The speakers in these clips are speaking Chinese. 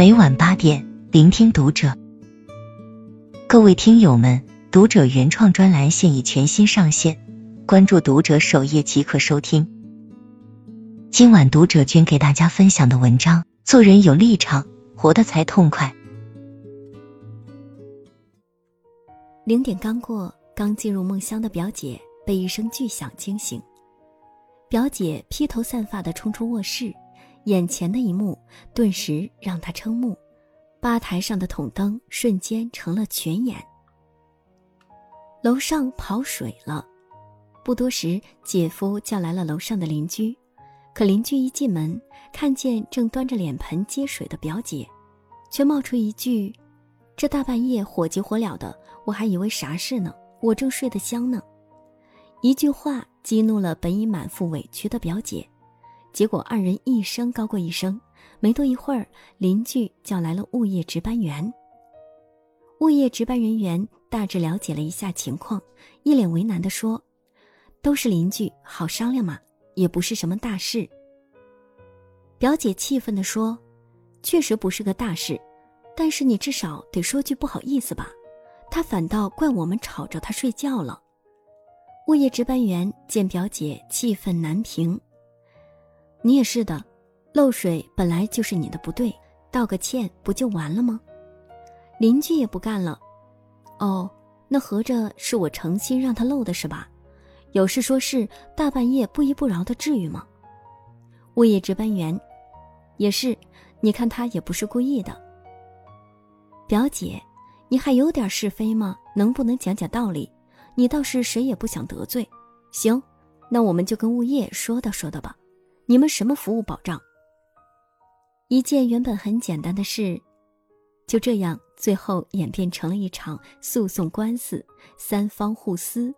每晚八点，聆听读者。各位听友们，读者原创专栏现已全新上线，关注读者首页即可收听。今晚读者君给大家分享的文章：做人有立场，活得才痛快。零点刚过，刚进入梦乡的表姐被一声巨响惊醒。表姐披头散发的冲出卧室，眼前的一幕顿时让他瞠目：吧台上的筒灯瞬间成了泉眼。楼上跑水了，不多时，姐夫叫来了楼上的邻居。可邻居一进门，看见正端着脸盆接水的表姐，却冒出一句：“这大半夜火急火燎的，我还以为啥事呢，我正睡得香呢。”一句话。激怒了本已满腹委屈的表姐，结果二人一声高过一声。没多一会儿，邻居叫来了物业值班员。物业值班人员大致了解了一下情况，一脸为难地说：“都是邻居，好商量嘛，也不是什么大事。”表姐气愤地说：“确实不是个大事，但是你至少得说句不好意思吧？他反倒怪我们吵着他睡觉了。”物业值班员见表姐气愤难平，你也是的，漏水本来就是你的不对，道个歉不就完了吗？邻居也不干了，哦，那合着是我诚心让他漏的是吧？有事说事，大半夜不依不饶的，至于吗？物业值班员也是，你看他也不是故意的。表姐，你还有点是非吗？能不能讲讲道理？你倒是谁也不想得罪，行，那我们就跟物业说道说道吧。你们什么服务保障？一件原本很简单的事，就这样最后演变成了一场诉讼官司，三方互撕。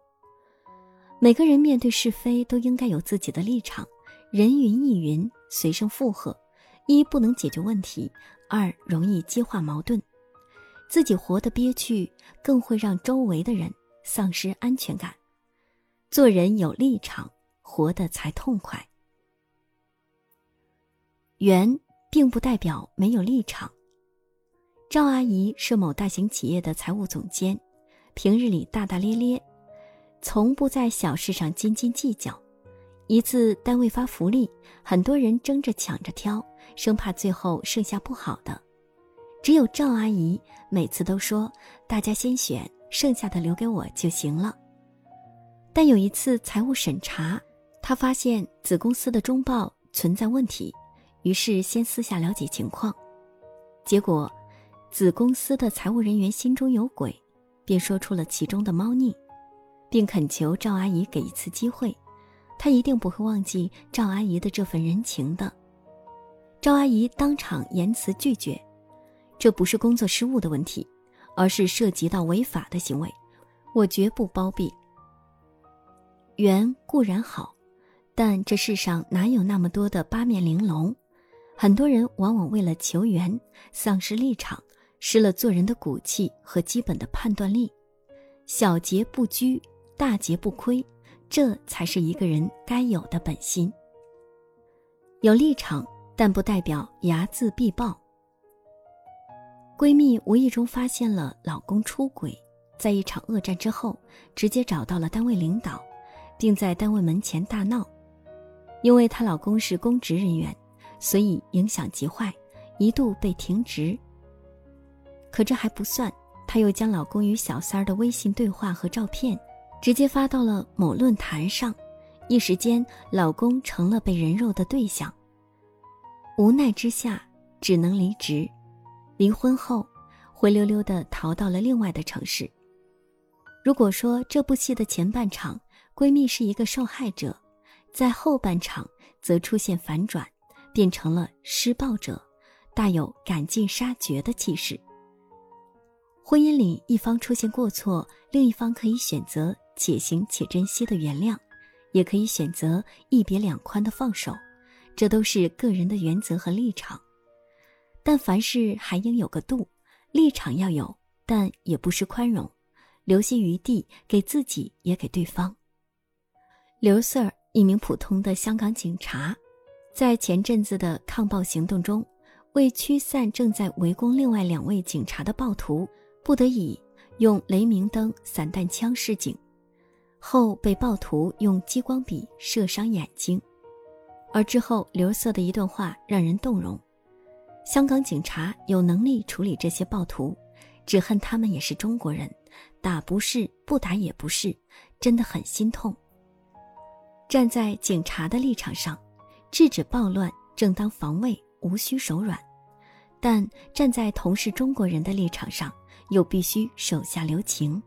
每个人面对是非都应该有自己的立场，人云亦云，随声附和，一不能解决问题，二容易激化矛盾，自己活得憋屈，更会让周围的人。丧失安全感，做人有立场，活得才痛快。圆并不代表没有立场。赵阿姨是某大型企业的财务总监，平日里大大咧咧，从不在小事上斤斤计较。一次单位发福利，很多人争着抢着挑，生怕最后剩下不好的。只有赵阿姨每次都说：“大家先选。”剩下的留给我就行了。但有一次财务审查，他发现子公司的中报存在问题，于是先私下了解情况。结果，子公司的财务人员心中有鬼，便说出了其中的猫腻，并恳求赵阿姨给一次机会，他一定不会忘记赵阿姨的这份人情的。赵阿姨当场言辞拒绝，这不是工作失误的问题。而是涉及到违法的行为，我绝不包庇。缘固然好，但这世上哪有那么多的八面玲珑？很多人往往为了求缘，丧失立场，失了做人的骨气和基本的判断力。小节不拘，大节不亏，这才是一个人该有的本心。有立场，但不代表睚眦必报。闺蜜无意中发现了老公出轨，在一场恶战之后，直接找到了单位领导，并在单位门前大闹。因为她老公是公职人员，所以影响极坏，一度被停职。可这还不算，她又将老公与小三儿的微信对话和照片，直接发到了某论坛上，一时间老公成了被人肉的对象。无奈之下，只能离职。离婚后，灰溜溜的逃到了另外的城市。如果说这部戏的前半场，闺蜜是一个受害者，在后半场则出现反转，变成了施暴者，大有赶尽杀绝的气势。婚姻里一方出现过错，另一方可以选择且行且珍惜的原谅，也可以选择一别两宽的放手，这都是个人的原则和立场。但凡事还应有个度，立场要有，但也不失宽容，留些余地给自己也给对方。刘 Sir，一名普通的香港警察，在前阵子的抗暴行动中，为驱散正在围攻另外两位警察的暴徒，不得已用雷鸣灯、散弹枪示警，后被暴徒用激光笔射伤眼睛。而之后刘瑟的一段话让人动容：香港警察有能力处理这些暴徒，只恨他们也是中国人，打不是，不打也不是，真的很心痛。站在警察的立场上，制止暴乱正当防卫，无需手软；但站在同是中国人的立场上，又必须手下留情。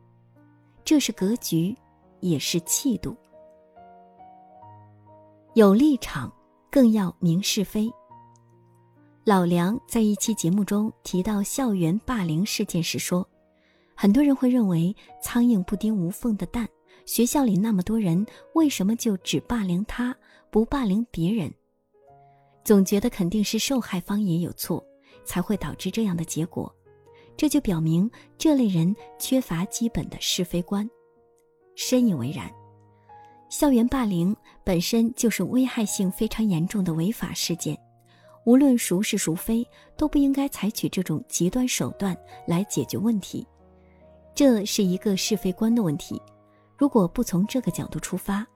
这是格局，也是气度。有立场，更要明是非。老梁在一期节目中提到校园霸凌事件时说：“很多人会认为苍蝇不叮无缝的蛋，学校里那么多人，为什么就只霸凌他，不霸凌别人？总觉得肯定是受害方也有错，才会导致这样的结果。这就表明这类人缺乏基本的是非观。”深以为然。校园霸凌本身就是危害性非常严重的违法事件，无论孰是孰非，都不应该采取这种极端手段来解决问题。这是一个是非观的问题。如果不从这个角度出发，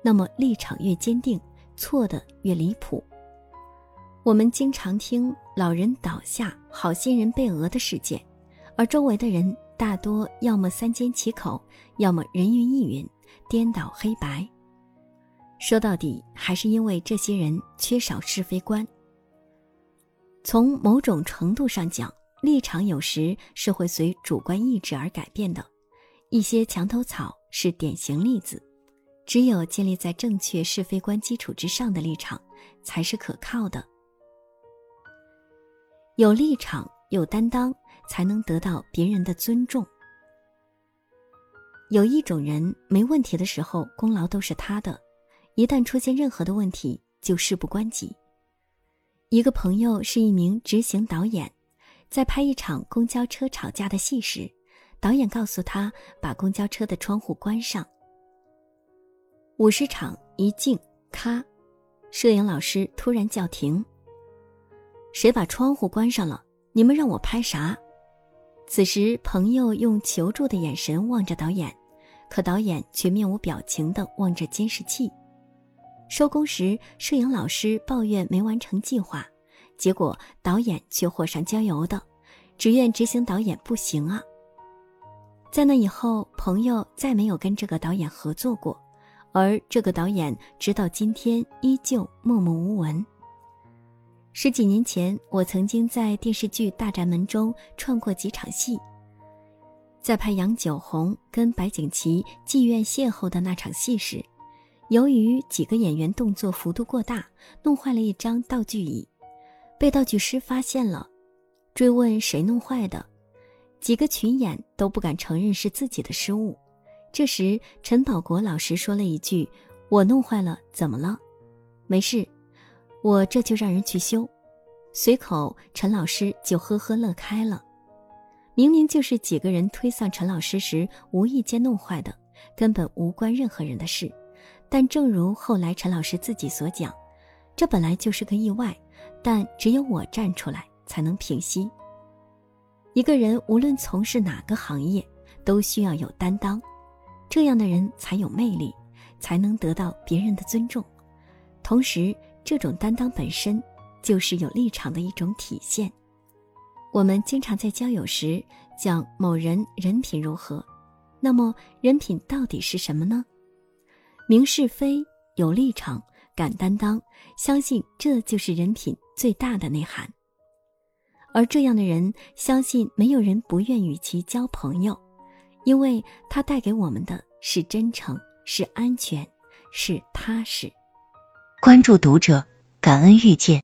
那么立场越坚定，错的越离谱。我们经常听老人倒下、好心人被讹的事件，而周围的人大多要么三缄其口，要么人云亦云。颠倒黑白，说到底还是因为这些人缺少是非观。从某种程度上讲，立场有时是会随主观意志而改变的。一些墙头草是典型例子。只有建立在正确是非观基础之上的立场，才是可靠的。有立场、有担当，才能得到别人的尊重。有一种人没问题的时候，功劳都是他的；一旦出现任何的问题，就事不关己。一个朋友是一名执行导演，在拍一场公交车吵架的戏时，导演告诉他把公交车的窗户关上。五十场一镜，咔，摄影老师突然叫停。谁把窗户关上了？你们让我拍啥？此时，朋友用求助的眼神望着导演，可导演却面无表情地望着监视器。收工时，摄影老师抱怨没完成计划，结果导演却火上浇油的，只怨执行导演不行啊。在那以后，朋友再没有跟这个导演合作过，而这个导演直到今天依旧默默无闻。十几年前，我曾经在电视剧《大宅门》中串过几场戏。在拍杨九红跟白景琦妓院邂逅的那场戏时，由于几个演员动作幅度过大，弄坏了一张道具椅，被道具师发现了，追问谁弄坏的，几个群演都不敢承认是自己的失误。这时，陈宝国老师说了一句：“我弄坏了，怎么了？没事。”我这就让人去修，随口陈老师就呵呵乐开了。明明就是几个人推搡陈老师时无意间弄坏的，根本无关任何人的事。但正如后来陈老师自己所讲，这本来就是个意外，但只有我站出来才能平息。一个人无论从事哪个行业，都需要有担当，这样的人才有魅力，才能得到别人的尊重，同时。这种担当本身就是有立场的一种体现。我们经常在交友时讲某人人品如何，那么人品到底是什么呢？明是非、有立场、敢担当，相信这就是人品最大的内涵。而这样的人，相信没有人不愿与其交朋友，因为它带给我们的是真诚，是安全，是踏实。关注读者，感恩遇见。